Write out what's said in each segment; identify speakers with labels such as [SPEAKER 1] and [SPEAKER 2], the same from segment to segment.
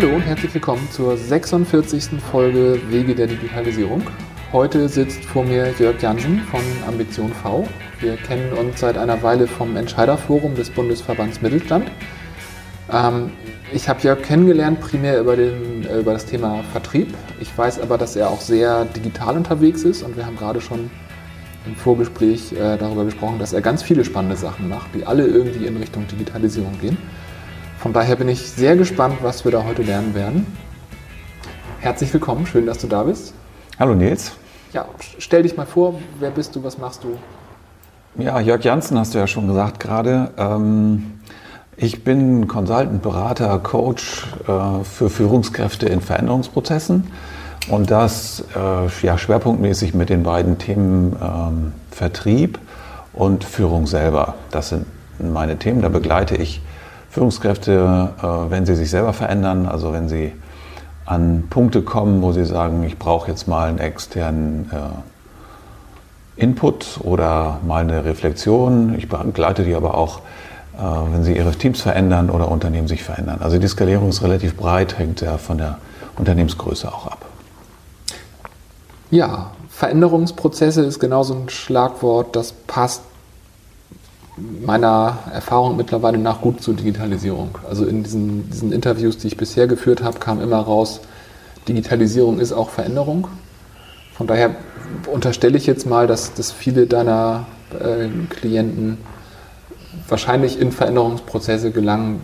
[SPEAKER 1] Hallo und herzlich willkommen zur 46. Folge Wege der Digitalisierung. Heute sitzt vor mir Jörg Jansen von Ambition V. Wir kennen uns seit einer Weile vom Entscheiderforum des Bundesverbands Mittelstand. Ähm, ich habe Jörg kennengelernt primär über, den, äh, über das Thema Vertrieb. Ich weiß aber, dass er auch sehr digital unterwegs ist und wir haben gerade schon im Vorgespräch äh, darüber gesprochen, dass er ganz viele spannende Sachen macht, die alle irgendwie in Richtung Digitalisierung gehen. Von daher bin ich sehr gespannt, was wir da heute lernen werden. Herzlich willkommen, schön, dass du da bist.
[SPEAKER 2] Hallo Nils.
[SPEAKER 1] Ja, stell dich mal vor, wer bist du, was machst du?
[SPEAKER 2] Ja, Jörg Janssen hast du ja schon gesagt gerade. Ähm, ich bin Consultant, Berater, Coach äh, für Führungskräfte in Veränderungsprozessen und das äh, ja, schwerpunktmäßig mit den beiden Themen ähm, Vertrieb und Führung selber. Das sind meine Themen. Da begleite ich Führungskräfte, äh, wenn sie sich selber verändern, also wenn sie an Punkte kommen, wo sie sagen, ich brauche jetzt mal einen externen äh, Input oder mal eine Reflexion. Ich begleite die aber auch äh, wenn sie ihre Teams verändern oder Unternehmen sich verändern. Also die Skalierung ist relativ breit, hängt ja von der Unternehmensgröße auch ab.
[SPEAKER 1] Ja, Veränderungsprozesse ist genau so ein Schlagwort, das passt meiner Erfahrung mittlerweile nach gut zur Digitalisierung. Also in diesen, diesen Interviews, die ich bisher geführt habe, kam immer raus, Digitalisierung ist auch Veränderung. Von daher unterstelle ich jetzt mal, dass, dass viele deiner äh, Klienten wahrscheinlich in Veränderungsprozesse gelangen,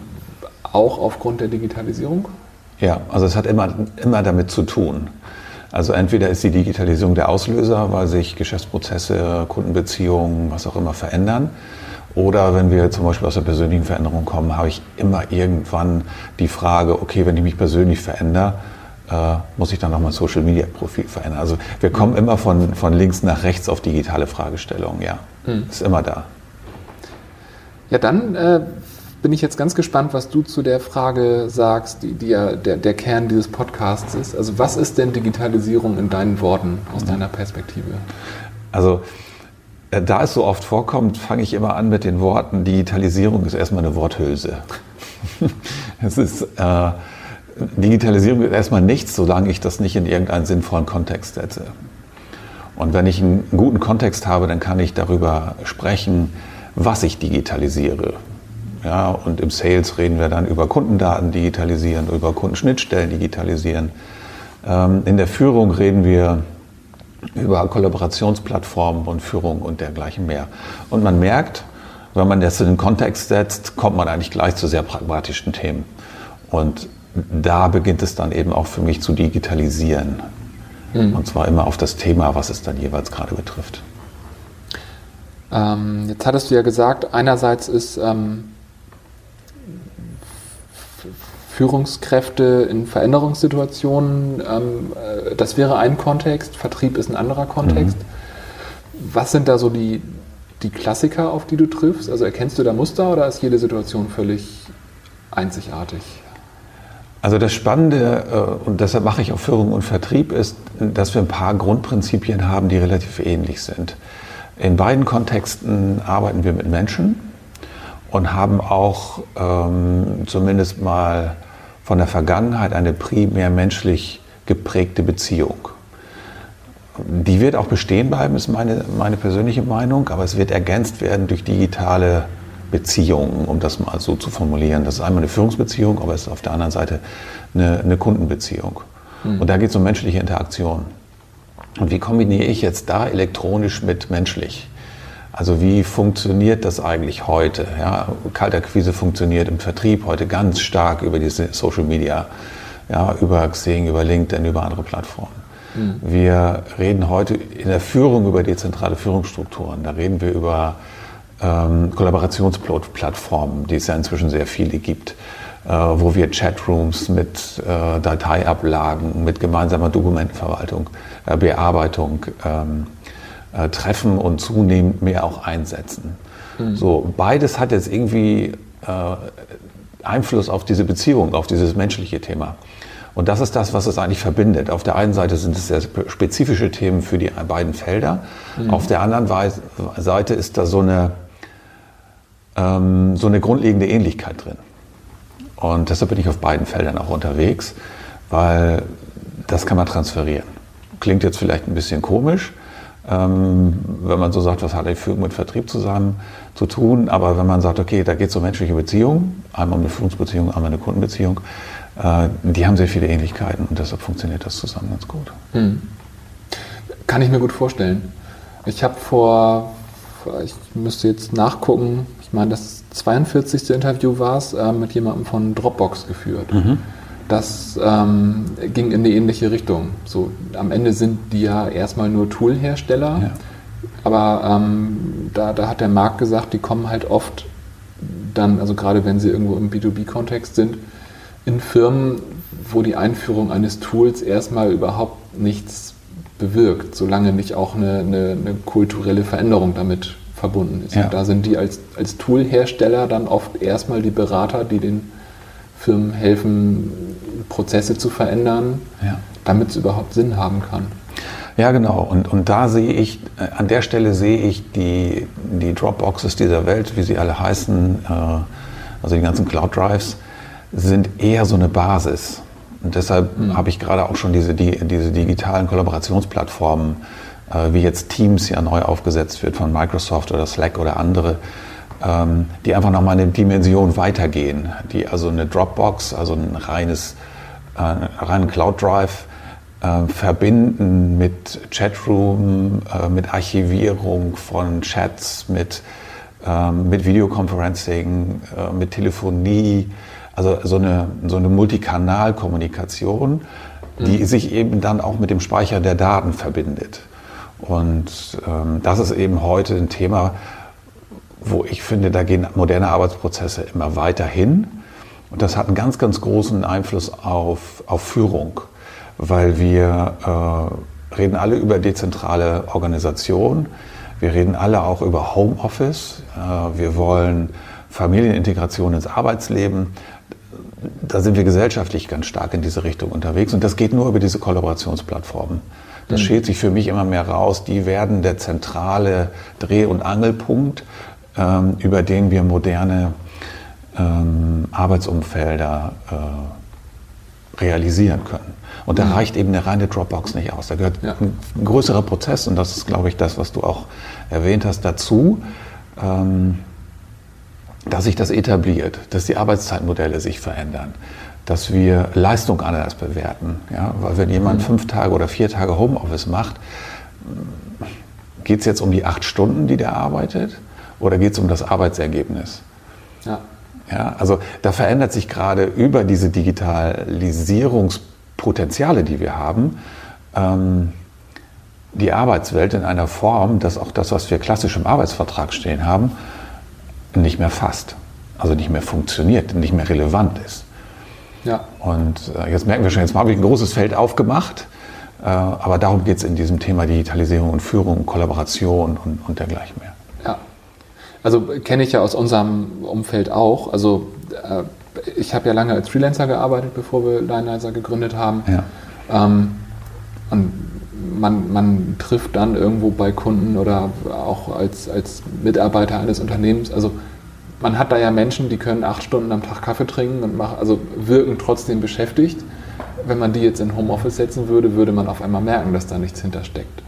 [SPEAKER 1] auch aufgrund der Digitalisierung?
[SPEAKER 2] Ja, also es hat immer, immer damit zu tun. Also entweder ist die Digitalisierung der Auslöser, weil sich Geschäftsprozesse, Kundenbeziehungen, was auch immer verändern. Oder wenn wir zum Beispiel aus der persönlichen Veränderung kommen, habe ich immer irgendwann die Frage, okay, wenn ich mich persönlich verändere, äh, muss ich dann noch mein Social Media Profil verändern. Also wir kommen mhm. immer von, von links nach rechts auf digitale Fragestellungen, ja. Mhm. Ist immer da.
[SPEAKER 1] Ja, dann äh, bin ich jetzt ganz gespannt, was du zu der Frage sagst, die, die ja der, der, Kern dieses Podcasts ist. Also was ist denn Digitalisierung in deinen Worten, aus mhm. deiner Perspektive?
[SPEAKER 2] Also da es so oft vorkommt, fange ich immer an mit den Worten, Digitalisierung ist erstmal eine Worthülse. es ist, äh, Digitalisierung ist erstmal nichts, solange ich das nicht in irgendeinen sinnvollen Kontext setze. Und wenn ich einen guten Kontext habe, dann kann ich darüber sprechen, was ich digitalisiere. Ja, und im Sales reden wir dann über Kundendaten digitalisieren, über Kundenschnittstellen digitalisieren. Ähm, in der Führung reden wir über Kollaborationsplattformen und Führung und dergleichen mehr. Und man merkt, wenn man das in den Kontext setzt, kommt man eigentlich gleich zu sehr pragmatischen Themen. Und da beginnt es dann eben auch für mich zu digitalisieren. Mhm. Und zwar immer auf das Thema, was es dann jeweils gerade betrifft.
[SPEAKER 1] Ähm, jetzt hattest du ja gesagt, einerseits ist ähm, Führungskräfte in Veränderungssituationen, ähm, äh, das wäre ein Kontext, Vertrieb ist ein anderer Kontext. Mhm. Was sind da so die, die Klassiker, auf die du triffst? Also erkennst du da Muster oder ist jede Situation völlig einzigartig?
[SPEAKER 2] Also das Spannende, äh, und deshalb mache ich auch Führung und Vertrieb, ist, dass wir ein paar Grundprinzipien haben, die relativ ähnlich sind. In beiden Kontexten arbeiten wir mit Menschen und haben auch ähm, zumindest mal von der Vergangenheit eine primär menschlich geprägte Beziehung. Die wird auch bestehen bleiben, ist meine, meine persönliche Meinung, aber es wird ergänzt werden durch digitale Beziehungen, um das mal so zu formulieren. Das ist einmal eine Führungsbeziehung, aber es ist auf der anderen Seite eine, eine Kundenbeziehung. Mhm. Und da geht es um menschliche Interaktion. Und wie kombiniere ich jetzt da elektronisch mit menschlich? Also wie funktioniert das eigentlich heute? Ja, Kaltakquise funktioniert im Vertrieb heute ganz stark über diese Social Media, ja, über Xing, über LinkedIn, über andere Plattformen. Mhm. Wir reden heute in der Führung über dezentrale Führungsstrukturen. Da reden wir über ähm, Kollaborationsplattformen, die es ja inzwischen sehr viele gibt. Äh, wo wir Chatrooms mit äh, Dateiablagen, mit gemeinsamer Dokumentenverwaltung, äh, Bearbeitung ähm, treffen und zunehmend mehr auch einsetzen. Mhm. So, beides hat jetzt irgendwie Einfluss auf diese Beziehung, auf dieses menschliche Thema. Und das ist das, was es eigentlich verbindet. Auf der einen Seite sind es sehr spezifische Themen für die beiden Felder. Mhm. Auf der anderen Seite ist da so eine, ähm, so eine grundlegende Ähnlichkeit drin. Und deshalb bin ich auf beiden Feldern auch unterwegs, weil das kann man transferieren. Klingt jetzt vielleicht ein bisschen komisch, ähm, wenn man so sagt, was hat Führung mit Vertrieb zusammen zu tun. Aber wenn man sagt, okay, da geht es um menschliche Beziehungen, einmal um eine Führungsbeziehung, einmal eine Kundenbeziehung, äh, die haben sehr viele Ähnlichkeiten und deshalb funktioniert das zusammen ganz gut. Hm.
[SPEAKER 1] Kann ich mir gut vorstellen. Ich habe vor, ich müsste jetzt nachgucken, ich meine, das 42. Interview war es, äh, mit jemandem von Dropbox geführt. Mhm. Das ähm, ging in eine ähnliche Richtung. So, am Ende sind die ja erstmal nur Toolhersteller, ja. aber ähm, da, da hat der Markt gesagt, die kommen halt oft dann, also gerade wenn sie irgendwo im B2B-Kontext sind, in Firmen, wo die Einführung eines Tools erstmal überhaupt nichts bewirkt, solange nicht auch eine, eine, eine kulturelle Veränderung damit verbunden ist. Ja. Und da sind die als, als Toolhersteller dann oft erstmal die Berater, die den Firmen helfen, Prozesse zu verändern, ja. damit es überhaupt Sinn haben kann.
[SPEAKER 2] Ja, genau. Und, und da sehe ich, äh, an der Stelle sehe ich die, die Dropboxes dieser Welt, wie sie alle heißen, äh, also die ganzen Cloud Drives, sind eher so eine Basis. Und deshalb mhm. habe ich gerade auch schon diese, die, diese digitalen Kollaborationsplattformen, äh, wie jetzt Teams ja neu aufgesetzt wird von Microsoft oder Slack oder andere, ähm, die einfach nochmal eine Dimension weitergehen, die also eine Dropbox, also ein reines, äh, reinen Cloud Drive, äh, verbinden mit Chatroom, äh, mit Archivierung von Chats, mit, ähm, mit Videoconferencing, äh, mit Telefonie, also so eine, so eine Multikanalkommunikation, die mhm. sich eben dann auch mit dem Speicher der Daten verbindet. Und ähm, das ist eben heute ein Thema, wo ich finde, da gehen moderne Arbeitsprozesse immer weiter hin. Und das hat einen ganz, ganz großen Einfluss auf, auf Führung, weil wir äh, reden alle über dezentrale Organisation, wir reden alle auch über Homeoffice, äh, wir wollen Familienintegration ins Arbeitsleben. Da sind wir gesellschaftlich ganz stark in diese Richtung unterwegs und das geht nur über diese Kollaborationsplattformen. Das mhm. schält sich für mich immer mehr raus. Die werden der zentrale Dreh- und Angelpunkt ähm, über den wir moderne ähm, Arbeitsumfelder äh, realisieren können. Und da mhm. reicht eben eine reine Dropbox nicht aus. Da gehört ja. ein größerer Prozess, und das ist, glaube ich, das, was du auch erwähnt hast, dazu, ähm, dass sich das etabliert, dass die Arbeitszeitmodelle sich verändern, dass wir Leistung anders bewerten. Ja? Weil wenn jemand mhm. fünf Tage oder vier Tage Homeoffice macht, geht es jetzt um die acht Stunden, die der arbeitet? Oder geht es um das Arbeitsergebnis? Ja. Ja, also da verändert sich gerade über diese Digitalisierungspotenziale, die wir haben, ähm, die Arbeitswelt in einer Form, dass auch das, was wir klassisch im Arbeitsvertrag stehen haben, nicht mehr fasst. Also nicht mehr funktioniert, nicht mehr relevant ist. Ja. Und äh, jetzt merken wir schon, jetzt habe ich ein großes Feld aufgemacht, äh, aber darum geht es in diesem Thema Digitalisierung und Führung, Kollaboration und, und dergleichen mehr.
[SPEAKER 1] Also kenne ich ja aus unserem Umfeld auch. Also äh, ich habe ja lange als Freelancer gearbeitet, bevor wir Lineizer gegründet haben. Ja. Ähm, und man, man trifft dann irgendwo bei Kunden oder auch als, als Mitarbeiter eines Unternehmens. Also man hat da ja Menschen, die können acht Stunden am Tag Kaffee trinken und machen, also wirken trotzdem beschäftigt. Wenn man die jetzt in Homeoffice setzen würde, würde man auf einmal merken, dass da nichts hintersteckt.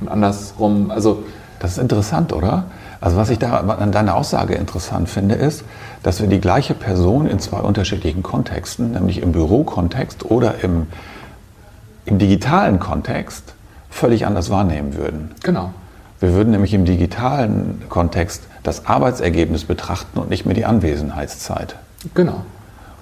[SPEAKER 1] Und andersrum, also.
[SPEAKER 2] Das ist interessant, oder? Also was ich da an deiner Aussage interessant finde, ist, dass wir die gleiche Person in zwei unterschiedlichen Kontexten, nämlich im Bürokontext oder im, im digitalen Kontext, völlig anders wahrnehmen würden.
[SPEAKER 1] Genau.
[SPEAKER 2] Wir würden nämlich im digitalen Kontext das Arbeitsergebnis betrachten und nicht mehr die Anwesenheitszeit.
[SPEAKER 1] Genau.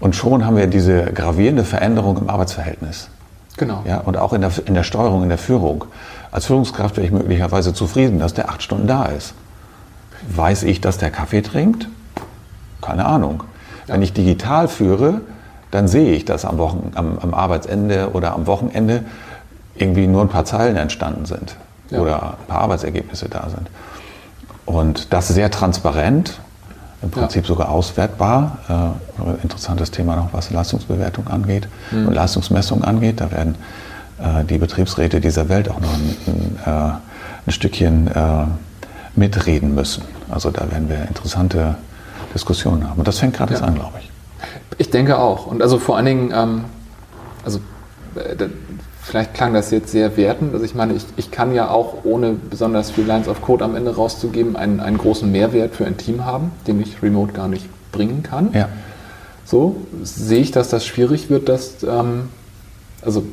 [SPEAKER 2] Und schon haben wir diese gravierende Veränderung im Arbeitsverhältnis.
[SPEAKER 1] Genau.
[SPEAKER 2] Ja, und auch in der, in der Steuerung, in der Führung. Als Führungskraft wäre ich möglicherweise zufrieden, dass der acht Stunden da ist. Weiß ich, dass der Kaffee trinkt? Keine Ahnung. Ja. Wenn ich digital führe, dann sehe ich, dass am, Wochen, am, am, Arbeitsende oder am Wochenende irgendwie nur ein paar Zeilen entstanden sind ja. oder ein paar Arbeitsergebnisse da sind. Und das sehr transparent, im Prinzip ja. sogar auswertbar. Äh, interessantes Thema noch, was Leistungsbewertung angeht mhm. und Leistungsmessung angeht. Da werden äh, die Betriebsräte dieser Welt auch noch ein, ein, äh, ein Stückchen äh, mitreden müssen. Also da werden wir interessante Diskussionen haben. Und das fängt gerade ja. jetzt an, glaube ich.
[SPEAKER 1] Ich denke auch. Und also vor allen Dingen, ähm, also äh, vielleicht klang das jetzt sehr wertend. Also ich meine, ich, ich kann ja auch ohne besonders viel Lines of Code am Ende rauszugeben, einen, einen großen Mehrwert für ein Team haben, den ich remote gar nicht bringen kann.
[SPEAKER 2] Ja.
[SPEAKER 1] So sehe ich, dass das schwierig wird, dass, ähm, also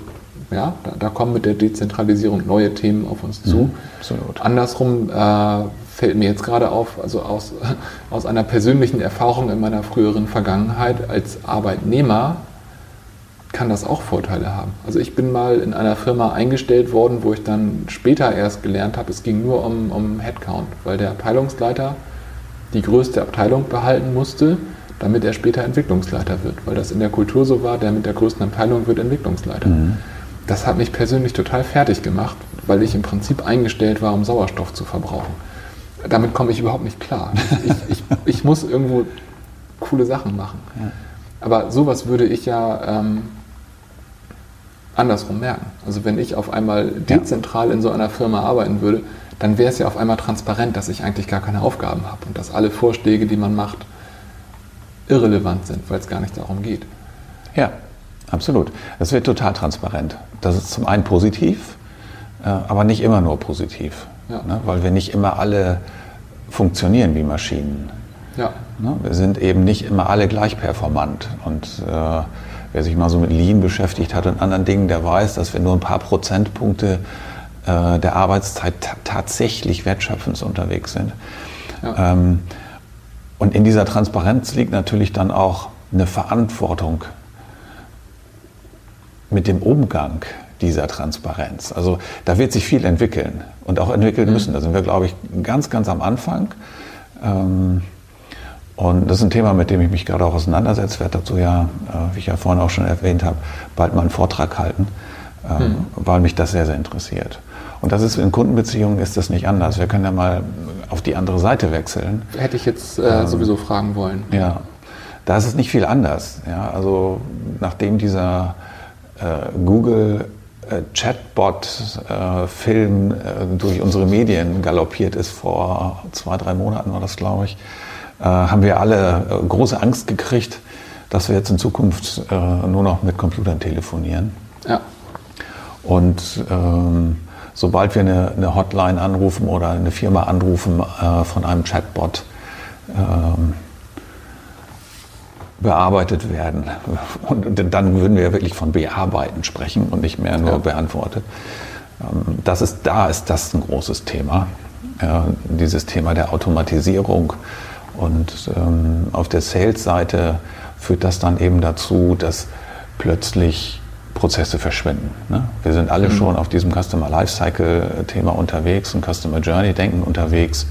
[SPEAKER 1] ja, da, da, kommen mit der Dezentralisierung neue Themen auf uns zu. Mhm, absolut. Andersrum äh, fällt mir jetzt gerade auf, also aus, aus einer persönlichen Erfahrung in meiner früheren Vergangenheit als Arbeitnehmer kann das auch Vorteile haben. Also ich bin mal in einer Firma eingestellt worden, wo ich dann später erst gelernt habe, es ging nur um, um Headcount, weil der Abteilungsleiter die größte Abteilung behalten musste, damit er später Entwicklungsleiter wird, weil das in der Kultur so war, der mit der größten Abteilung wird Entwicklungsleiter. Mhm. Das hat mich persönlich total fertig gemacht, weil ich im Prinzip eingestellt war, um Sauerstoff zu verbrauchen. Damit komme ich überhaupt nicht klar. Ich, ich, ich muss irgendwo coole Sachen machen. Ja. Aber sowas würde ich ja ähm, andersrum merken. Also wenn ich auf einmal dezentral in so einer Firma arbeiten würde, dann wäre es ja auf einmal transparent, dass ich eigentlich gar keine Aufgaben habe und dass alle Vorschläge, die man macht, irrelevant sind, weil es gar nicht darum geht.
[SPEAKER 2] Ja, absolut. Es wird total transparent. Das ist zum einen positiv, äh, aber nicht immer nur positiv, ja. ne? weil wir nicht immer alle funktionieren wie Maschinen. Ja. Ne? Wir sind eben nicht immer alle gleich performant und äh, wer sich mal so mit Lean beschäftigt hat und anderen Dingen, der weiß, dass wir nur ein paar Prozentpunkte äh, der Arbeitszeit tatsächlich wertschöpfend unterwegs sind. Ja. Ähm, und in dieser Transparenz liegt natürlich dann auch eine Verantwortung mit dem Umgang dieser Transparenz. Also da wird sich viel entwickeln und auch entwickeln mhm. müssen. Da sind wir, glaube ich, ganz, ganz am Anfang. Ähm, und das ist ein Thema, mit dem ich mich gerade auch auseinandersetze. Ich werde dazu ja, äh, wie ich ja vorhin auch schon erwähnt habe, bald mal einen Vortrag halten, ähm, hm. weil mich das sehr, sehr interessiert. Und das ist in Kundenbeziehungen ist das nicht anders. Wir können ja mal auf die andere Seite wechseln.
[SPEAKER 1] Hätte ich jetzt äh, ähm, sowieso fragen wollen.
[SPEAKER 2] Ja, da ist es nicht viel anders. Ja, also nachdem dieser äh, Google Chatbot-Film äh, durch unsere Medien galoppiert ist, vor zwei, drei Monaten war das, glaube ich, äh, haben wir alle äh, große Angst gekriegt, dass wir jetzt in Zukunft äh, nur noch mit Computern telefonieren. Ja. Und ähm, sobald wir eine, eine, Hotline anrufen oder eine Firma anrufen äh, von einem Chatbot, ähm, bearbeitet werden. Und dann würden wir wirklich von bearbeiten sprechen und nicht mehr nur ja. beantwortet. Ähm, das ist, da ist das ein großes Thema. Dieses Thema der Automatisierung und ähm, auf der Sales-Seite führt das dann eben dazu, dass plötzlich Prozesse verschwinden. Ne? Wir sind alle mhm. schon auf diesem Customer Lifecycle-Thema unterwegs und Customer Journey-Denken unterwegs.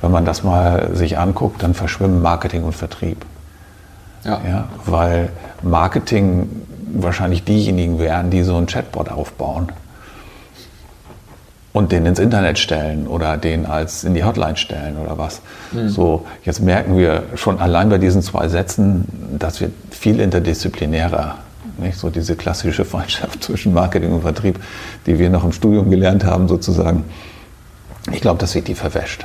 [SPEAKER 2] Wenn man das mal sich anguckt, dann verschwimmen Marketing und Vertrieb. Ja. ja. Weil Marketing wahrscheinlich diejenigen wären, die so ein Chatbot aufbauen und den ins Internet stellen oder den als in die Hotline stellen oder was. Mhm. So, jetzt merken wir schon allein bei diesen zwei Sätzen, dass wir viel interdisziplinärer, nicht so diese klassische Freundschaft zwischen Marketing und Vertrieb, die wir noch im Studium gelernt haben, sozusagen. Ich glaube, das wird die verwäscht.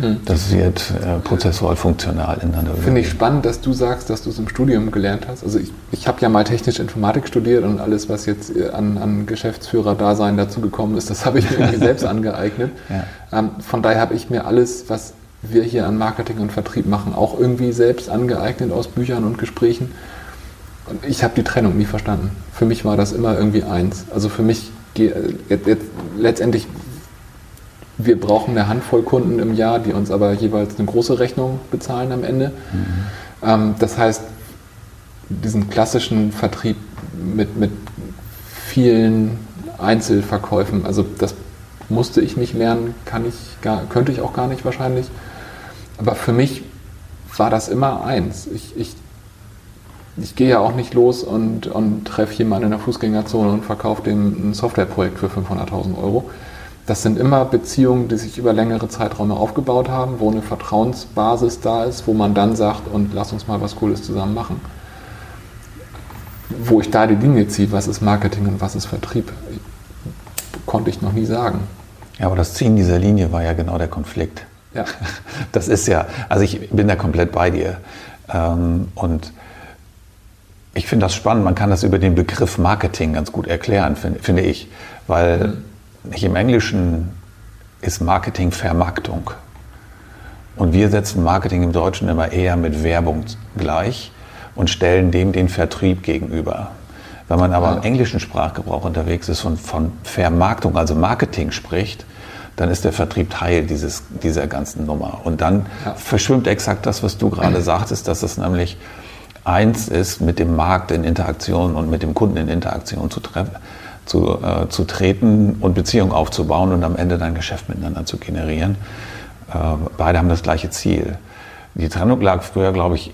[SPEAKER 2] Hm. Das wird äh, prozessual funktional ineinander.
[SPEAKER 1] Finde ich spannend, dass du sagst, dass du es im Studium gelernt hast. Also ich, ich habe ja mal technische Informatik studiert und alles, was jetzt äh, an, an Geschäftsführer-Dasein dazugekommen ist, das habe ich mir irgendwie selbst angeeignet. Ja. Ähm, von daher habe ich mir alles, was wir hier an Marketing und Vertrieb machen, auch irgendwie selbst angeeignet aus Büchern und Gesprächen. Und ich habe die Trennung nie verstanden. Für mich war das immer irgendwie eins. Also für mich, die, äh, jetzt, jetzt, letztendlich wir brauchen eine Handvoll Kunden im Jahr, die uns aber jeweils eine große Rechnung bezahlen am Ende. Mhm. Ähm, das heißt, diesen klassischen Vertrieb mit, mit vielen Einzelverkäufen, also das musste ich nicht lernen, kann ich gar, könnte ich auch gar nicht wahrscheinlich. Aber für mich war das immer eins. Ich, ich, ich gehe ja auch nicht los und, und treffe jemanden in der Fußgängerzone und verkaufe dem ein Softwareprojekt für 500.000 Euro das sind immer Beziehungen, die sich über längere Zeiträume aufgebaut haben, wo eine Vertrauensbasis da ist, wo man dann sagt, und lass uns mal was Cooles zusammen machen. Wo ich da die Linie ziehe, was ist Marketing und was ist Vertrieb, konnte ich noch nie sagen.
[SPEAKER 2] Ja, aber das Ziehen dieser Linie war ja genau der Konflikt. Ja. Das ist ja, also ich bin da komplett bei dir. Ähm, und ich finde das spannend. Man kann das über den Begriff Marketing ganz gut erklären, finde, ich. Weil mhm. Nicht im Englischen ist Marketing Vermarktung. Und wir setzen Marketing im Deutschen immer eher mit Werbung gleich und stellen dem den Vertrieb gegenüber. Wenn man aber im englischen Sprachgebrauch unterwegs ist und von Vermarktung, also Marketing spricht, dann ist der Vertrieb Teil dieses, dieser ganzen Nummer. Und dann ja. verschwimmt exakt das, was du gerade sagtest, dass es nämlich eins ist, mit dem Markt in Interaktion und mit dem Kunden in Interaktion zu, zu, äh, zu treten und Beziehungen aufzubauen und am Ende dann Geschäft miteinander zu generieren. Äh, beide haben das gleiche Ziel. Die Trennung lag früher, glaube ich,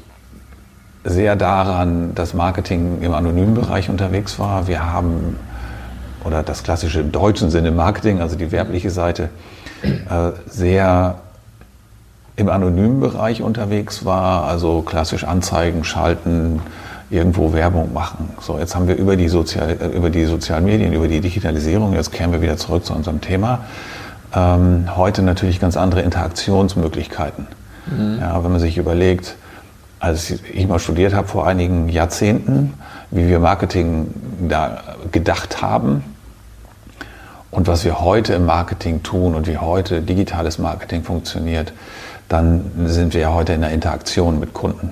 [SPEAKER 2] sehr daran, dass Marketing im anonymen Bereich unterwegs war. Wir haben, oder das klassische im deutschen Sinne Marketing, also die werbliche Seite, äh, sehr im anonymen Bereich unterwegs war, also klassisch Anzeigen schalten, irgendwo Werbung machen. So, jetzt haben wir über die, Sozial, äh, über die sozialen Medien, über die Digitalisierung, jetzt kehren wir wieder zurück zu unserem Thema, ähm, heute natürlich ganz andere Interaktionsmöglichkeiten. Mhm. Ja, wenn man sich überlegt, als ich mal studiert habe vor einigen Jahrzehnten, wie wir Marketing da gedacht haben und was wir heute im Marketing tun und wie heute digitales Marketing funktioniert, dann sind wir ja heute in der Interaktion mit Kunden.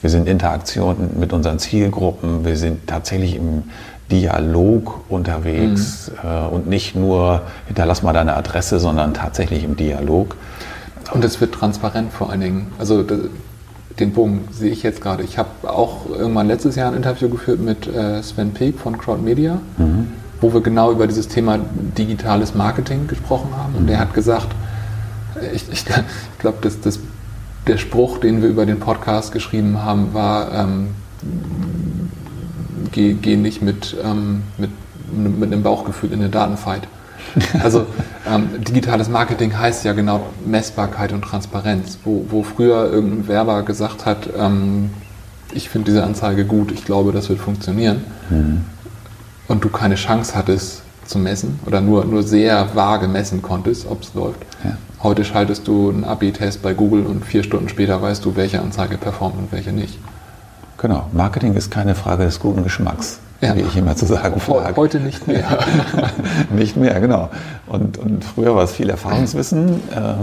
[SPEAKER 2] Wir sind in Interaktion mit unseren Zielgruppen, wir sind tatsächlich im Dialog unterwegs mhm. äh, und nicht nur hinterlass mal deine Adresse, sondern tatsächlich im Dialog.
[SPEAKER 1] Und es wird transparent vor allen Dingen. Also den Bogen sehe ich jetzt gerade. Ich habe auch irgendwann letztes Jahr ein Interview geführt mit äh, Sven Peek von Crowd Media, mhm. wo wir genau über dieses Thema digitales Marketing gesprochen haben. Und mhm. der hat gesagt, ich, ich, ich glaube, das, das, der Spruch, den wir über den Podcast geschrieben haben, war, ähm, geh, geh nicht mit, ähm, mit, mit einem Bauchgefühl in eine Datenfight. Also ähm, digitales Marketing heißt ja genau Messbarkeit und Transparenz. Wo, wo früher irgendein Werber gesagt hat, ähm, ich finde diese Anzeige gut, ich glaube, das wird funktionieren. Mhm. Und du keine Chance hattest zu messen oder nur, nur sehr vage messen konntest, ob es läuft. Ja. Heute schaltest du einen AB-Test bei Google und vier Stunden später weißt du, welche Anzeige performt und welche nicht.
[SPEAKER 2] Genau, Marketing ist keine Frage des guten Geschmacks ja. wie ich immer zu sagen
[SPEAKER 1] pflage. Heute nicht mehr.
[SPEAKER 2] nicht mehr, genau. Und, und früher war es viel Erfahrungswissen äh,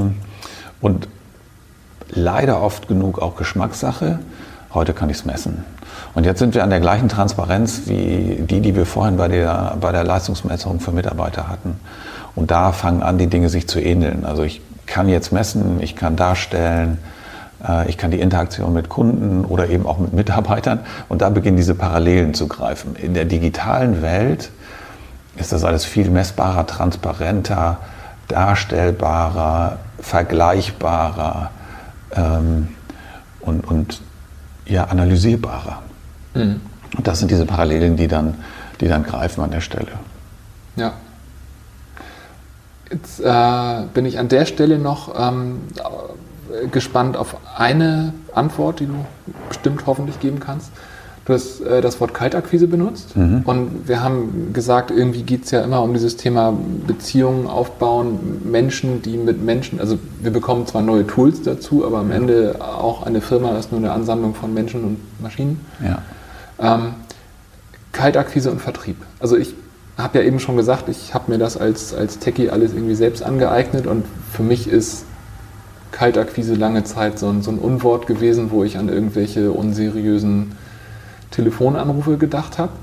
[SPEAKER 2] und leider oft genug auch Geschmackssache. Heute kann ich es messen. Und jetzt sind wir an der gleichen Transparenz wie die, die wir vorhin bei der, bei der Leistungsmessung für Mitarbeiter hatten. Und da fangen an, die Dinge sich zu ähneln. Also ich kann jetzt messen, ich kann darstellen, äh, ich kann die Interaktion mit Kunden oder eben auch mit Mitarbeitern und da beginnen diese Parallelen zu greifen. In der digitalen Welt ist das alles viel messbarer, transparenter, darstellbarer, vergleichbarer ähm, und, und ja, analysierbarer. Mhm. Und das sind diese Parallelen, die dann, die dann greifen an der Stelle.
[SPEAKER 1] Ja. Jetzt äh, bin ich an der Stelle noch ähm, gespannt auf eine Antwort, die du bestimmt hoffentlich geben kannst. Du hast äh, das Wort Kaltakquise benutzt mhm. und wir haben gesagt, irgendwie geht es ja immer um dieses Thema Beziehungen aufbauen, Menschen, die mit Menschen, also wir bekommen zwar neue Tools dazu, aber am Ende auch eine Firma ist nur eine Ansammlung von Menschen und Maschinen. Ja. Ähm, Kaltakquise und Vertrieb. Also ich habe ja eben schon gesagt, ich habe mir das als, als Techie alles irgendwie selbst angeeignet und für mich ist Kaltakquise lange Zeit so ein, so ein Unwort gewesen, wo ich an irgendwelche unseriösen Telefonanrufe gedacht habe.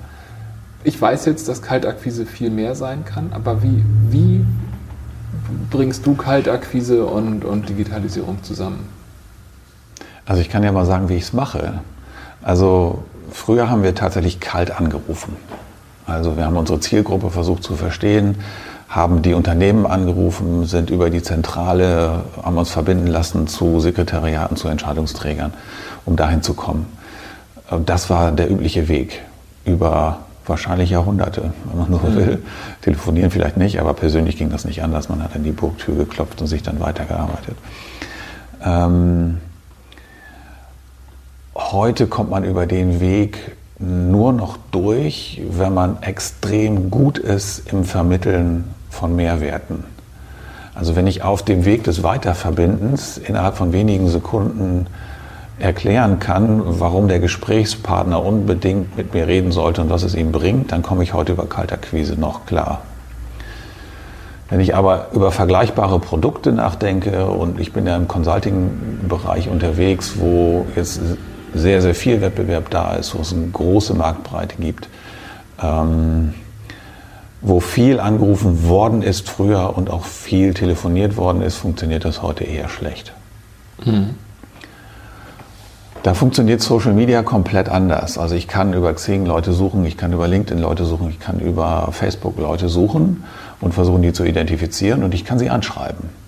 [SPEAKER 1] Ich weiß jetzt, dass Kaltakquise viel mehr sein kann, aber wie, wie bringst du Kaltakquise und, und Digitalisierung zusammen?
[SPEAKER 2] Also ich kann ja mal sagen, wie ich es mache. Also früher haben wir tatsächlich kalt angerufen. Also wir haben unsere Zielgruppe versucht zu verstehen, haben die Unternehmen angerufen, sind über die Zentrale, haben uns verbinden lassen zu Sekretariaten, zu Entscheidungsträgern, um dahin zu kommen. Das war der übliche Weg über wahrscheinlich Jahrhunderte, wenn man so will. Telefonieren vielleicht nicht, aber persönlich ging das nicht anders. Man hat an die Burgtür geklopft und sich dann weitergearbeitet. Ähm, heute kommt man über den Weg nur noch durch, wenn man extrem gut ist im Vermitteln von Mehrwerten. Also wenn ich auf dem Weg des Weiterverbindens innerhalb von wenigen Sekunden erklären kann, warum der Gesprächspartner unbedingt mit mir reden sollte und was es ihm bringt, dann komme ich heute über Kaltakquise noch klar. Wenn ich aber über vergleichbare Produkte nachdenke und ich bin ja im Consulting-Bereich unterwegs, wo jetzt sehr, sehr viel Wettbewerb da ist, wo es eine große Marktbreite gibt, ähm, wo viel angerufen worden ist früher und auch viel telefoniert worden ist, funktioniert das heute eher schlecht. Mhm. Da funktioniert Social Media komplett anders. Also ich kann über Xing Leute suchen, ich kann über LinkedIn Leute suchen, ich kann über Facebook Leute suchen und versuchen, die zu identifizieren und ich kann sie anschreiben.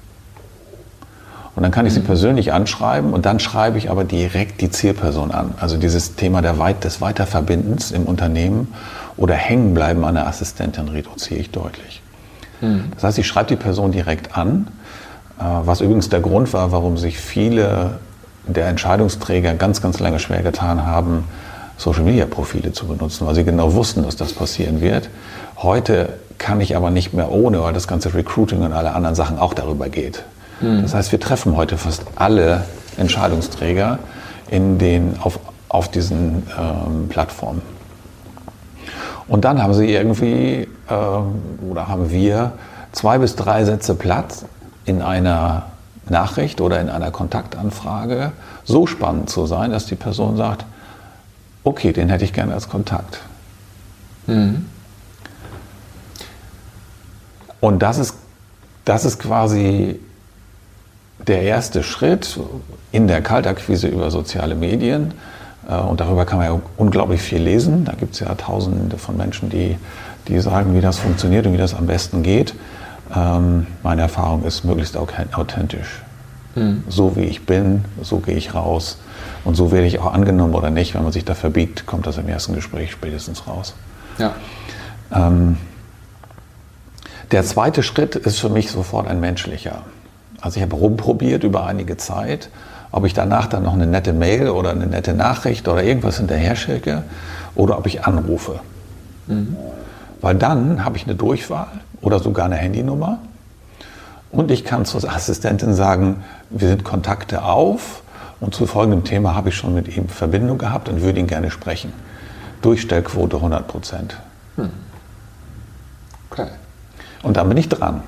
[SPEAKER 2] Und dann kann ich sie mhm. persönlich anschreiben und dann schreibe ich aber direkt die Zielperson an. Also dieses Thema der Weit des Weiterverbindens im Unternehmen oder Hängenbleiben an der Assistentin reduziere ich deutlich. Mhm. Das heißt, ich schreibe die Person direkt an, äh, was übrigens der Grund war, warum sich viele der Entscheidungsträger ganz, ganz lange schwer getan haben, Social-Media-Profile zu benutzen, weil sie genau wussten, dass das passieren wird. Heute kann ich aber nicht mehr ohne, weil das ganze Recruiting und alle anderen Sachen auch darüber geht. Mhm. Das heißt, wir treffen heute fast alle Entscheidungsträger in den, auf, auf diesen ähm, Plattformen. Und dann haben sie irgendwie, äh, oder haben wir, zwei bis drei Sätze Platz in einer Nachricht oder in einer Kontaktanfrage so spannend zu sein, dass die Person sagt, okay, den hätte ich gerne als Kontakt. Mhm. Und das ist, das ist quasi der erste Schritt in der Kaltakquise über soziale Medien. Äh, und darüber kann man ja unglaublich viel lesen. Da gibt es ja tausende von Menschen, die, die sagen, wie das funktioniert und wie das am besten geht. Ähm, meine Erfahrung ist möglichst authentisch. Mhm. So wie ich bin, so gehe ich raus. Und so werde ich auch angenommen oder nicht. Wenn man sich da verbiegt, kommt das im ersten Gespräch spätestens raus. Ja. Ähm, der zweite Schritt ist für mich sofort ein menschlicher. Also ich habe rumprobiert über einige Zeit, ob ich danach dann noch eine nette Mail oder eine nette Nachricht oder irgendwas hinterher schicke oder ob ich anrufe. Mhm. Weil dann habe ich eine Durchwahl oder sogar eine Handynummer und ich kann zur Assistentin sagen, wir sind Kontakte auf und zu folgendem Thema habe ich schon mit ihm Verbindung gehabt und würde ihn gerne sprechen. Durchstellquote 100 Prozent. Hm. Okay. Und dann bin ich dran.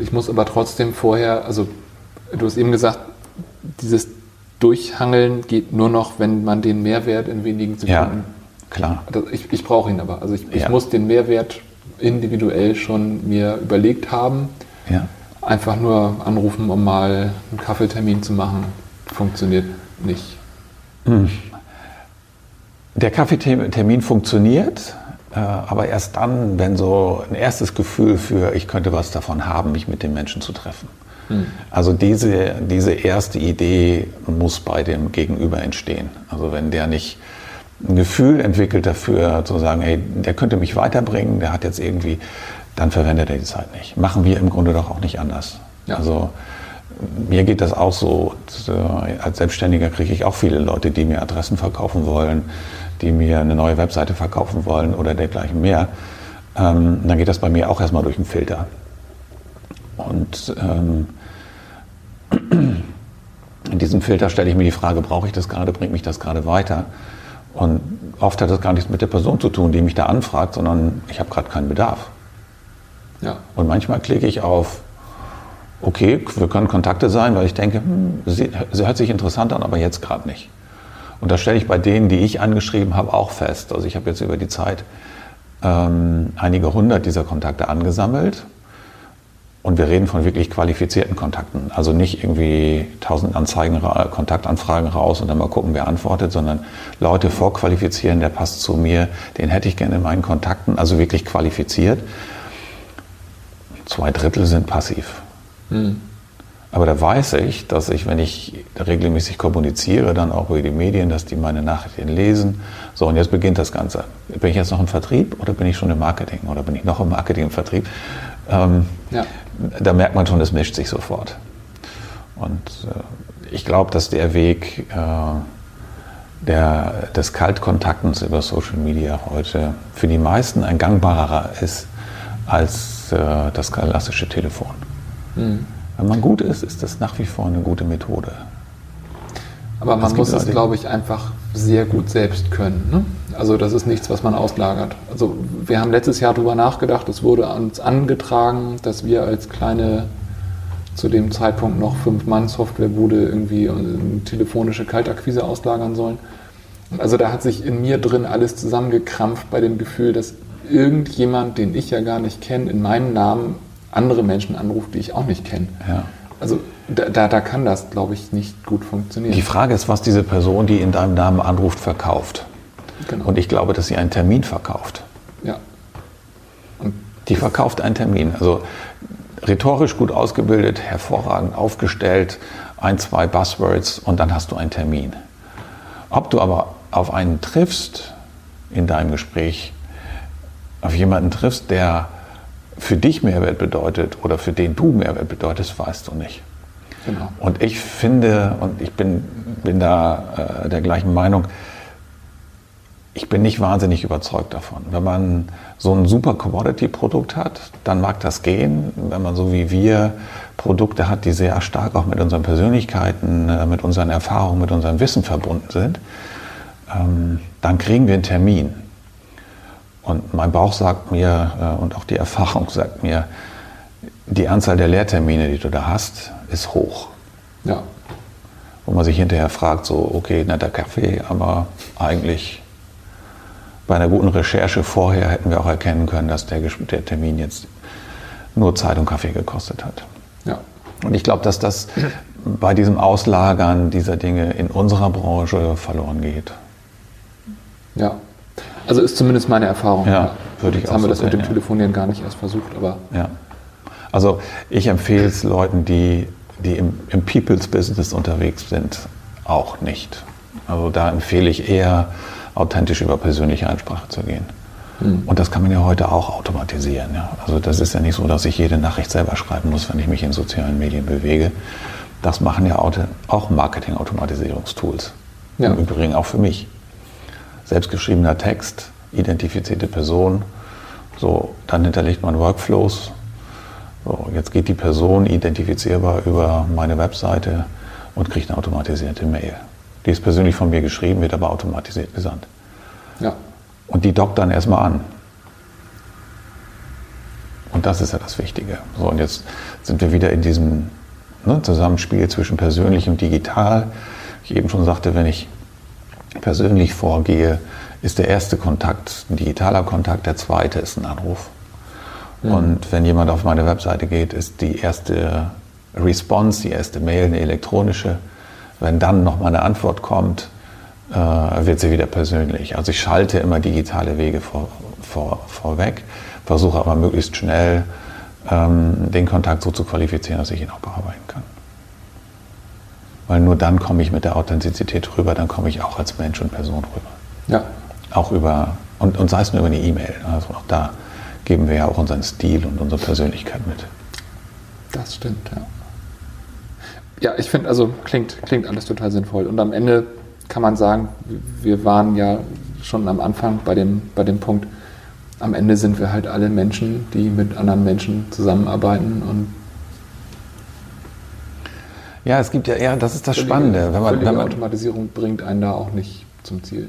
[SPEAKER 1] Und ich muss aber trotzdem vorher, also du hast eben gesagt, dieses Durchhangeln geht nur noch, wenn man den Mehrwert in wenigen Sekunden. Ja,
[SPEAKER 2] klar.
[SPEAKER 1] Also ich, ich brauche ihn aber. Also ich, ich ja. muss den Mehrwert individuell schon mir überlegt haben. Ja. Einfach nur anrufen, um mal einen Kaffeetermin zu machen, funktioniert nicht. Hm.
[SPEAKER 2] Der Kaffeetermin funktioniert, aber erst dann, wenn so ein erstes Gefühl für, ich könnte was davon haben, mich mit dem Menschen zu treffen. Hm. Also diese, diese erste Idee muss bei dem Gegenüber entstehen. Also wenn der nicht ein Gefühl entwickelt dafür, zu sagen, hey, der könnte mich weiterbringen, der hat jetzt irgendwie, dann verwendet er die Zeit nicht. Machen wir im Grunde doch auch nicht anders. Ja. Also mir geht das auch so. Als Selbstständiger kriege ich auch viele Leute, die mir Adressen verkaufen wollen, die mir eine neue Webseite verkaufen wollen oder dergleichen mehr, ähm, dann geht das bei mir auch erstmal durch einen Filter. Und ähm, in diesem Filter stelle ich mir die Frage, brauche ich das gerade, bringt mich das gerade weiter? Und oft hat das gar nichts mit der Person zu tun, die mich da anfragt, sondern ich habe gerade keinen Bedarf. Ja. Und manchmal klicke ich auf, okay, wir können Kontakte sein, weil ich denke, hm, sie, sie hört sich interessant an, aber jetzt gerade nicht. Und das stelle ich bei denen, die ich angeschrieben habe, auch fest. Also ich habe jetzt über die Zeit ähm, einige hundert dieser Kontakte angesammelt. Und wir reden von wirklich qualifizierten Kontakten. Also nicht irgendwie tausend Anzeigen, Kontaktanfragen raus und dann mal gucken, wer antwortet, sondern Leute vorqualifizieren, der passt zu mir, den hätte ich gerne in meinen Kontakten, also wirklich qualifiziert. Zwei Drittel sind passiv. Mhm. Aber da weiß ich, dass ich, wenn ich regelmäßig kommuniziere, dann auch über die Medien, dass die meine Nachrichten lesen. So, und jetzt beginnt das Ganze. Bin ich jetzt noch im Vertrieb oder bin ich schon im Marketing oder bin ich noch im Marketing im Vertrieb? Ähm, ja. Da merkt man schon, es mischt sich sofort. Und äh, ich glaube, dass der Weg äh, der, des Kaltkontaktens über Social Media heute für die meisten ein gangbarer ist als äh, das klassische Telefon. Mhm. Wenn man gut ist, ist das nach wie vor eine gute Methode.
[SPEAKER 1] Aber man muss es, glaube ich, einfach sehr gut selbst können. Ne? Also das ist nichts, was man auslagert. Also wir haben letztes Jahr darüber nachgedacht, es wurde uns angetragen, dass wir als kleine, zu dem Zeitpunkt noch Fünf-Mann-Softwarebude irgendwie äh, telefonische Kaltakquise auslagern sollen. Also da hat sich in mir drin alles zusammengekrampft bei dem Gefühl, dass irgendjemand, den ich ja gar nicht kenne, in meinem Namen andere Menschen anruft, die ich auch nicht kenne. Ja. Also da, da, da, kann das, glaube ich, nicht gut funktionieren.
[SPEAKER 2] Die Frage ist, was diese Person, die in deinem Namen anruft, verkauft. Genau. Und ich glaube, dass sie einen Termin verkauft.
[SPEAKER 1] Ja.
[SPEAKER 2] Und die verkauft einen Termin. Also rhetorisch gut ausgebildet, hervorragend aufgestellt, ein, zwei Buzzwords und dann hast du einen Termin. Ob du aber auf einen triffst in deinem Gespräch, auf jemanden triffst, der für dich Mehrwert bedeutet oder für den du Mehrwert bedeutest, weißt du nicht. Genau. Und ich finde, und ich bin, bin da äh, der gleichen Meinung, ich bin nicht wahnsinnig überzeugt davon. Wenn man so ein super Commodity-Produkt hat, dann mag das gehen. Wenn man so wie wir Produkte hat, die sehr stark auch mit unseren Persönlichkeiten, äh, mit unseren Erfahrungen, mit unserem Wissen verbunden sind, ähm, dann kriegen wir einen Termin. Und mein Bauch sagt mir äh, und auch die Erfahrung sagt mir, die Anzahl der Lehrtermine, die du da hast, ist hoch.
[SPEAKER 1] Ja.
[SPEAKER 2] Wo man sich hinterher fragt, so, okay, netter Kaffee, aber eigentlich bei einer guten Recherche vorher hätten wir auch erkennen können, dass der, der Termin jetzt nur Zeit und Kaffee gekostet hat.
[SPEAKER 1] Ja.
[SPEAKER 2] Und ich glaube, dass das bei diesem Auslagern dieser Dinge in unserer Branche verloren geht.
[SPEAKER 1] Ja, also ist zumindest meine Erfahrung.
[SPEAKER 2] Ja, würde ich
[SPEAKER 1] Jetzt auch haben wir das sehen, mit dem ja. Telefonieren gar nicht erst versucht, aber.
[SPEAKER 2] Ja. Also ich empfehle es Leuten, die, die im, im People's Business unterwegs sind, auch nicht. Also da empfehle ich eher, authentisch über persönliche Ansprache zu gehen. Mhm. Und das kann man ja heute auch automatisieren. Ja. Also das ist ja nicht so, dass ich jede Nachricht selber schreiben muss, wenn ich mich in sozialen Medien bewege. Das machen ja auch Marketing-Automatisierungstools. Ja. Im Übrigen auch für mich selbstgeschriebener Text, identifizierte Person. So, dann hinterlegt man Workflows. So, jetzt geht die Person identifizierbar über meine Webseite und kriegt eine automatisierte Mail. Die ist persönlich von mir geschrieben, wird aber automatisiert gesandt.
[SPEAKER 1] Ja.
[SPEAKER 2] Und die dockt dann erstmal an. Und das ist ja das Wichtige. So, und jetzt sind wir wieder in diesem ne, Zusammenspiel zwischen persönlich und digital. Ich eben schon sagte, wenn ich persönlich vorgehe, ist der erste Kontakt ein digitaler Kontakt, der zweite ist ein Anruf. Mhm. Und wenn jemand auf meine Webseite geht, ist die erste Response, die erste Mail eine elektronische. Wenn dann noch mal eine Antwort kommt, äh, wird sie wieder persönlich. Also ich schalte immer digitale Wege vor, vor, vorweg, versuche aber möglichst schnell ähm, den Kontakt so zu qualifizieren, dass ich ihn auch bearbeiten kann. Weil nur dann komme ich mit der Authentizität rüber, dann komme ich auch als Mensch und Person rüber.
[SPEAKER 1] Ja.
[SPEAKER 2] Auch über, und, und sei es nur über eine E-Mail. Also auch da geben wir ja auch unseren Stil und unsere Persönlichkeit mit.
[SPEAKER 1] Das stimmt, ja. Ja, ich finde, also klingt, klingt alles total sinnvoll. Und am Ende kann man sagen, wir waren ja schon am Anfang bei dem, bei dem Punkt, am Ende sind wir halt alle Menschen, die mit anderen Menschen zusammenarbeiten und
[SPEAKER 2] ja, es gibt ja, ja, das ist das
[SPEAKER 1] völlige,
[SPEAKER 2] Spannende.
[SPEAKER 1] Wenn man, wenn man, Automatisierung bringt einen da auch nicht zum Ziel.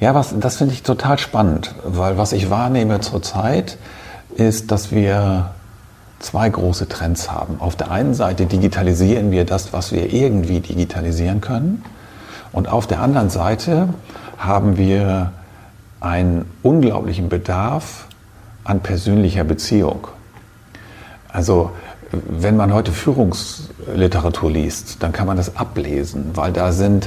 [SPEAKER 2] Ja, was, das finde ich total spannend, weil was ich wahrnehme zurzeit ist, dass wir zwei große Trends haben. Auf der einen Seite digitalisieren wir das, was wir irgendwie digitalisieren können. Und auf der anderen Seite haben wir einen unglaublichen Bedarf an persönlicher Beziehung. Also wenn man heute Führungsliteratur liest, dann kann man das ablesen, weil da sind,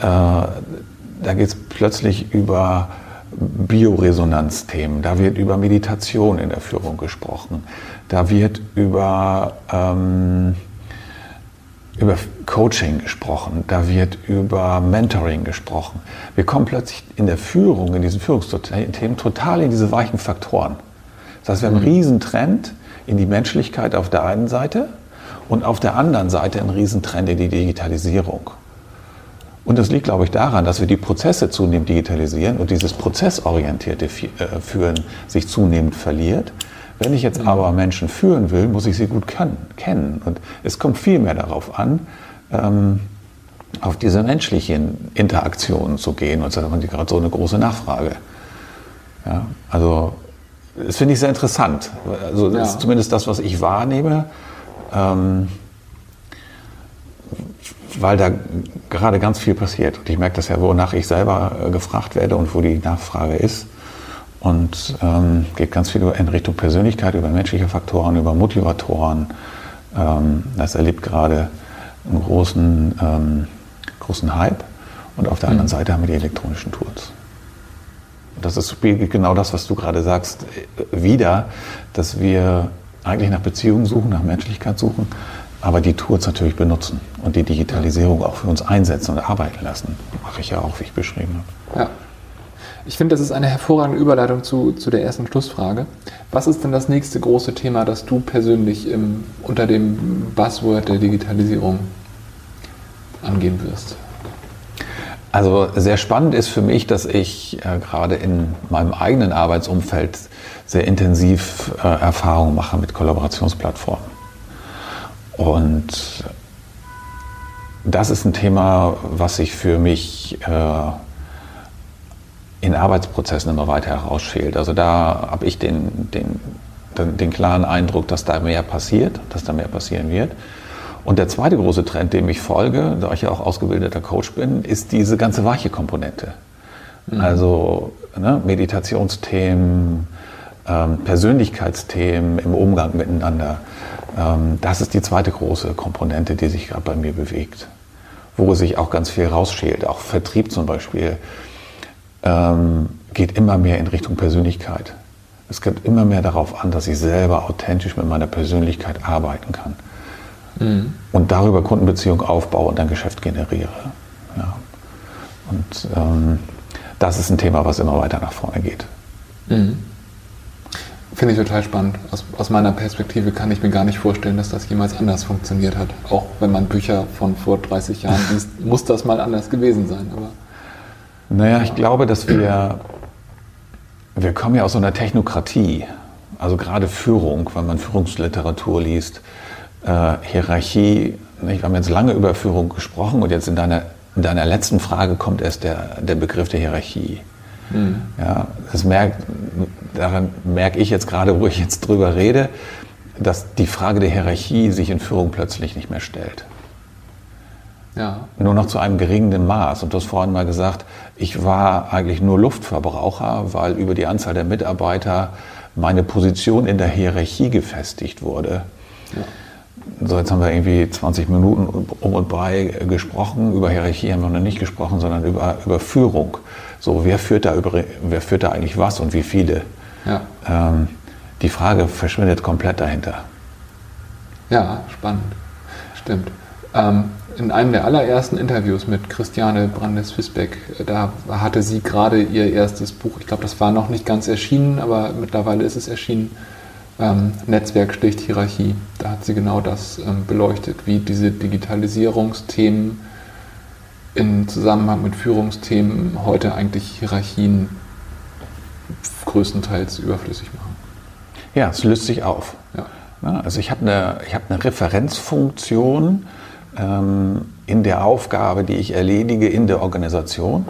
[SPEAKER 2] äh, da geht es plötzlich über Bioresonanzthemen, da wird über Meditation in der Führung gesprochen, da wird über, ähm, über Coaching gesprochen, da wird über Mentoring gesprochen. Wir kommen plötzlich in der Führung, in diesen Führungsthemen total in diese weichen Faktoren. Das heißt, wir haben einen mhm. Riesentrend in die Menschlichkeit auf der einen Seite und auf der anderen Seite ein Riesentrend in die Digitalisierung. Und das liegt, glaube ich, daran, dass wir die Prozesse zunehmend digitalisieren und dieses prozessorientierte äh, Führen sich zunehmend verliert, Wenn ich jetzt aber Menschen führen will, muss ich sie gut können, kennen. Und es kommt viel mehr darauf an, ähm, auf diese menschlichen Interaktionen zu gehen. Und da haben Sie gerade so eine große Nachfrage. Ja, also das finde ich sehr interessant. Also das ja. ist zumindest das, was ich wahrnehme. Ähm, weil da gerade ganz viel passiert. Und ich merke das ja, wonach ich selber äh, gefragt werde und wo die Nachfrage ist. Und ähm, geht ganz viel in Richtung Persönlichkeit, über menschliche Faktoren, über Motivatoren. Ähm, das erlebt gerade einen großen, ähm, großen Hype. Und auf der anderen mhm. Seite haben wir die elektronischen Tools. Das ist genau das, was du gerade sagst, äh, wieder, dass wir eigentlich nach Beziehungen suchen, nach Menschlichkeit suchen, aber die Tools natürlich benutzen und die Digitalisierung auch für uns einsetzen und arbeiten lassen. Mache ich ja auch, wie ich beschrieben habe. Ja.
[SPEAKER 1] Ich finde, das ist eine hervorragende Überleitung zu, zu der ersten Schlussfrage. Was ist denn das nächste große Thema, das du persönlich im, unter dem Buzzword der Digitalisierung angehen wirst?
[SPEAKER 2] Also sehr spannend ist für mich, dass ich äh, gerade in meinem eigenen Arbeitsumfeld sehr intensiv äh, Erfahrungen mache mit Kollaborationsplattformen. Und das ist ein Thema, was sich für mich äh, in Arbeitsprozessen immer weiter herausschält. Also da habe ich den, den, den, den, klaren Eindruck, dass da mehr passiert, dass da mehr passieren wird. Und der zweite große Trend, dem ich folge, da ich ja auch ausgebildeter Coach bin, ist diese ganze weiche Komponente. Mhm. Also ne, Meditationsthemen, ähm, Persönlichkeitsthemen im Umgang miteinander. Ähm, das ist die zweite große Komponente, die sich gerade bei mir bewegt. Wo sich auch ganz viel rausschält. Auch Vertrieb zum Beispiel ähm, geht immer mehr in Richtung Persönlichkeit. Es kommt immer mehr darauf an, dass ich selber authentisch mit meiner Persönlichkeit arbeiten kann. Mhm. Und darüber Kundenbeziehung aufbaue und ein Geschäft generiere. Ja. Und ähm, das ist ein Thema, was immer weiter nach vorne geht. Mhm.
[SPEAKER 1] Finde ich total spannend. Aus, aus, meiner Perspektive kann ich mir gar nicht vorstellen, dass das jemals anders funktioniert hat. Auch wenn man Bücher von vor 30 Jahren liest, muss das mal anders gewesen sein. Aber
[SPEAKER 2] naja, ich glaube, dass wir, wir kommen ja aus so einer Technokratie, also gerade Führung, wenn man Führungsliteratur liest, äh, Hierarchie, nicht? wir haben jetzt lange über Führung gesprochen und jetzt in deiner, in deiner letzten Frage kommt erst der, der Begriff der Hierarchie. Mhm. Ja, das merkt, daran merke ich jetzt gerade, wo ich jetzt drüber rede, dass die Frage der Hierarchie sich in Führung plötzlich nicht mehr stellt. Ja. Nur noch zu einem geringen Maß. Und du hast vorhin mal gesagt, ich war eigentlich nur Luftverbraucher, weil über die Anzahl der Mitarbeiter meine Position in der Hierarchie gefestigt wurde. Ja. So, jetzt haben wir irgendwie 20 Minuten um und bei gesprochen. Über Hierarchie haben wir noch nicht gesprochen, sondern über, über Führung. So, wer führt, da über, wer führt da eigentlich was und wie viele? Ja. Ähm, die Frage verschwindet komplett dahinter.
[SPEAKER 1] Ja, spannend. Stimmt. Ähm, in einem der allerersten Interviews mit Christiane Brandes-Fisbeck, da hatte sie gerade ihr erstes Buch, ich glaube, das war noch nicht ganz erschienen, aber mittlerweile ist es erschienen, ähm, Netzwerk sticht Hierarchie. Da hat sie genau das ähm, beleuchtet, wie diese Digitalisierungsthemen in Zusammenhang mit Führungsthemen heute eigentlich Hierarchien größtenteils überflüssig machen.
[SPEAKER 2] Ja, es löst sich auf. Ja. Also ich habe eine, hab eine Referenzfunktion, ähm, in der Aufgabe, die ich erledige in der Organisation.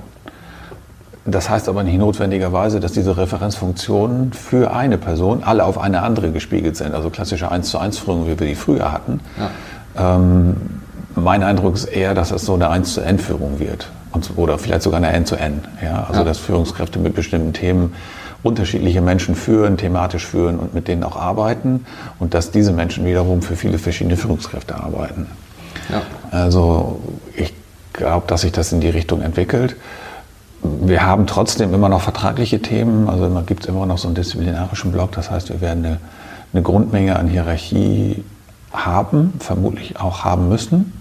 [SPEAKER 2] Das heißt aber nicht notwendigerweise, dass diese Referenzfunktionen für eine Person alle auf eine andere gespiegelt sind. Also klassische 1 zu 1 Führung, wie wir die früher hatten. Ja. Ähm, mein Eindruck ist eher, dass es so eine 1 zu N Führung wird. Und, oder vielleicht sogar eine N zu N. Ja? Also ja. dass Führungskräfte mit bestimmten Themen unterschiedliche Menschen führen, thematisch führen und mit denen auch arbeiten. Und dass diese Menschen wiederum für viele verschiedene Führungskräfte arbeiten. Ja. Also ich glaube, dass sich das in die Richtung entwickelt. Wir haben trotzdem immer noch vertragliche Themen, also gibt es immer noch so einen disziplinarischen Block, das heißt, wir werden eine, eine Grundmenge an Hierarchie haben, vermutlich auch haben müssen,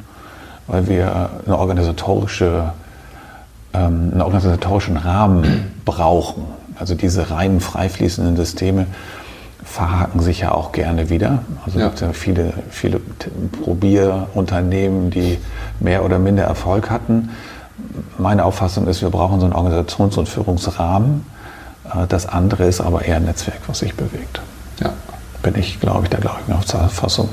[SPEAKER 2] weil wir eine organisatorische, ähm, einen organisatorischen Rahmen brauchen. Also diese rein freifließenden Systeme verhaken sich ja auch gerne wieder. Also ja. gibt es ja viele, viele Probierunternehmen, die mehr oder minder Erfolg hatten. Meine Auffassung ist, wir brauchen so einen Organisations- und Führungsrahmen. Äh, das andere ist aber eher ein Netzwerk, was sich bewegt.
[SPEAKER 1] Ja,
[SPEAKER 2] bin ich, glaube ich, der gleichen Auffassung.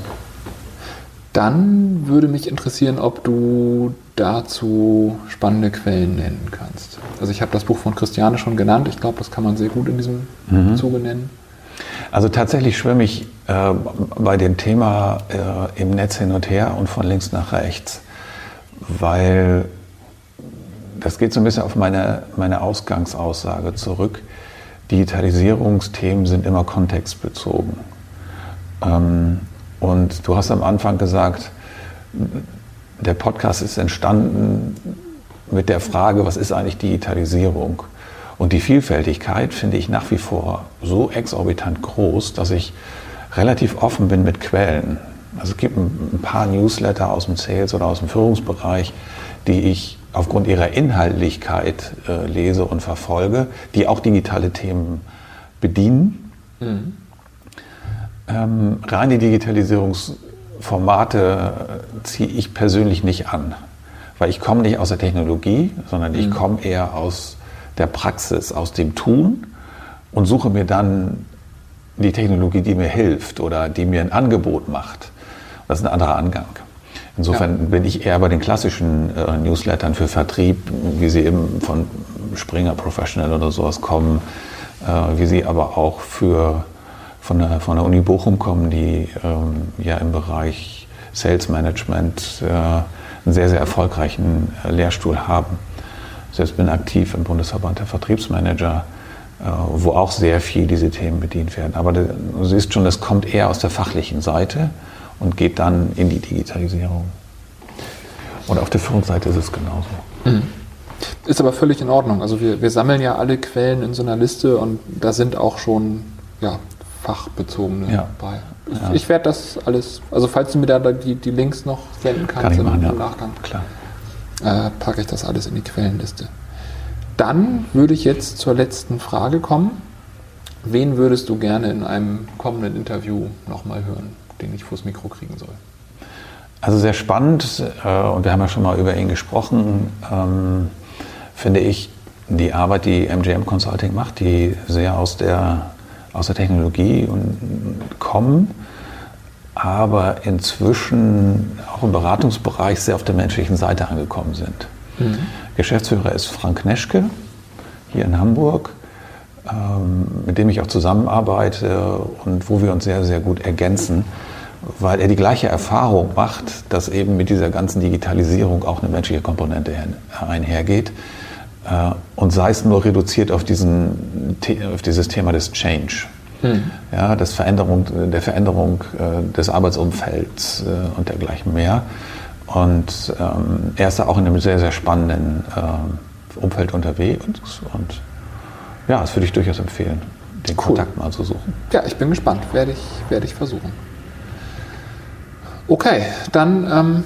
[SPEAKER 1] Dann würde mich interessieren, ob du dazu spannende Quellen nennen kannst. Also ich habe das Buch von Christiane schon genannt. Ich glaube, das kann man sehr gut in diesem mhm. Zuge nennen.
[SPEAKER 2] Also tatsächlich schwimme ich äh, bei dem Thema äh, im Netz hin und her und von links nach rechts, weil das geht so ein bisschen auf meine, meine Ausgangsaussage zurück. Digitalisierungsthemen sind immer kontextbezogen. Ähm, und du hast am Anfang gesagt, der Podcast ist entstanden mit der Frage, was ist eigentlich Digitalisierung? Und die Vielfältigkeit finde ich nach wie vor so exorbitant groß, dass ich relativ offen bin mit Quellen. Also es gibt ein paar Newsletter aus dem Sales oder aus dem Führungsbereich, die ich aufgrund ihrer Inhaltlichkeit äh, lese und verfolge, die auch digitale Themen bedienen. Mhm. Ähm, reine Digitalisierungsformate äh, ziehe ich persönlich nicht an, weil ich komme nicht aus der Technologie, sondern mhm. ich komme eher aus der Praxis, aus dem Tun und suche mir dann die Technologie, die mir hilft oder die mir ein Angebot macht. Das ist ein anderer Angang. Insofern ja. bin ich eher bei den klassischen äh, Newslettern für Vertrieb, wie sie eben von Springer Professional oder sowas kommen, äh, wie sie aber auch für, von, der, von der Uni Bochum kommen, die ähm, ja im Bereich Sales Management äh, einen sehr, sehr erfolgreichen äh, Lehrstuhl haben. Selbst bin aktiv im Bundesverband der Vertriebsmanager, äh, wo auch sehr viel diese Themen bedient werden. Aber du siehst schon, das kommt eher aus der fachlichen Seite und geht dann in die Digitalisierung. Und auf der Führungsseite ist es genauso. Mhm.
[SPEAKER 1] Ist aber völlig in Ordnung. Also wir, wir sammeln ja alle Quellen in so einer Liste und da sind auch schon ja, fachbezogene ja. bei. Ich, ja. ich werde das alles, also falls du mir da die, die Links noch senden kannst
[SPEAKER 2] Kann machen,
[SPEAKER 1] im,
[SPEAKER 2] ja.
[SPEAKER 1] Nachgang, Klar. Äh, packe ich das alles in die Quellenliste. Dann würde ich jetzt zur letzten Frage kommen. Wen würdest du gerne in einem kommenden Interview nochmal hören? Den ich vors Mikro kriegen soll?
[SPEAKER 2] Also sehr spannend, äh, und wir haben ja schon mal über ihn gesprochen, ähm, finde ich die Arbeit, die MGM Consulting macht, die sehr aus der, aus der Technologie kommen, aber inzwischen auch im Beratungsbereich sehr auf der menschlichen Seite angekommen sind. Mhm. Geschäftsführer ist Frank Neschke hier in Hamburg, mit dem ich auch zusammenarbeite und wo wir uns sehr, sehr gut ergänzen weil er die gleiche Erfahrung macht, dass eben mit dieser ganzen Digitalisierung auch eine menschliche Komponente einhergeht. Äh, und sei es nur reduziert auf, diesen, auf dieses Thema des Change, hm. ja, des Veränderung, der Veränderung äh, des Arbeitsumfelds äh, und dergleichen mehr. Und ähm, er ist da auch in einem sehr, sehr spannenden Umfeld unterwegs. Und ja, das würde ich durchaus empfehlen, den cool. Kontakt mal zu suchen.
[SPEAKER 1] Ja, ich bin gespannt. Werde ich, werde ich versuchen. Okay, dann ähm,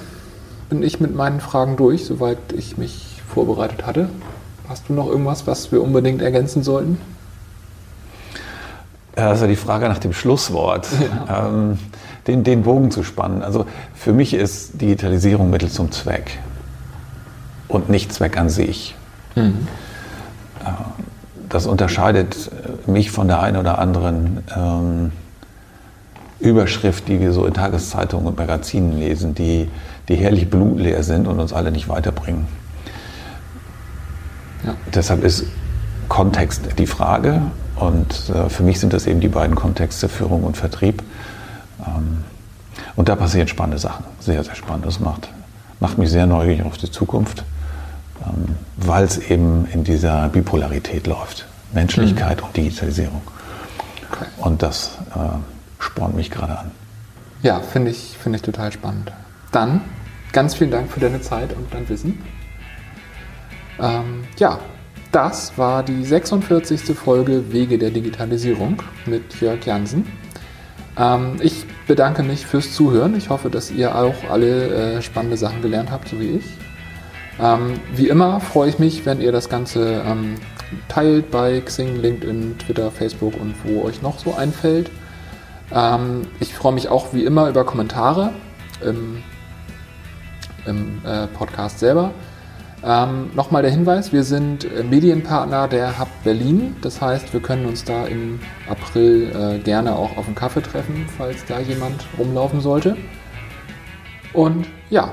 [SPEAKER 1] bin ich mit meinen Fragen durch, soweit ich mich vorbereitet hatte. Hast du noch irgendwas, was wir unbedingt ergänzen sollten?
[SPEAKER 2] Also die Frage nach dem Schlusswort, ja. ähm, den, den Bogen zu spannen. Also für mich ist Digitalisierung Mittel zum Zweck und nicht Zweck an sich. Mhm. Das unterscheidet mich von der einen oder anderen ähm, Überschrift, die wir so in Tageszeitungen und Magazinen lesen, die, die herrlich blutleer sind und uns alle nicht weiterbringen. Ja. Deshalb ist Kontext die Frage und äh, für mich sind das eben die beiden Kontexte Führung und Vertrieb. Ähm, und da passieren spannende Sachen, sehr, sehr spannend. Das macht, macht mich sehr neugierig auf die Zukunft, weil es eben in dieser Bipolarität läuft. Menschlichkeit mhm. und Digitalisierung. Okay. Und das äh, spornt mich gerade an.
[SPEAKER 1] Ja, finde ich, find ich total spannend. Dann ganz vielen Dank für deine Zeit und dein Wissen. Ähm, ja, das war die 46. Folge Wege der Digitalisierung mit Jörg Jansen. Ähm, ich bedanke mich fürs Zuhören. Ich hoffe, dass ihr auch alle äh, spannende Sachen gelernt habt, so wie ich. Ähm, wie immer freue ich mich, wenn ihr das Ganze ähm, teilt bei Xing, LinkedIn, Twitter, Facebook und wo euch noch so einfällt. Ähm, ich freue mich auch wie immer über Kommentare im, im äh, Podcast selber. Ähm, Nochmal der Hinweis, wir sind äh, Medienpartner der Hub Berlin. Das heißt, wir können uns da im April äh, gerne auch auf einen Kaffee treffen, falls da jemand rumlaufen sollte. Und ja,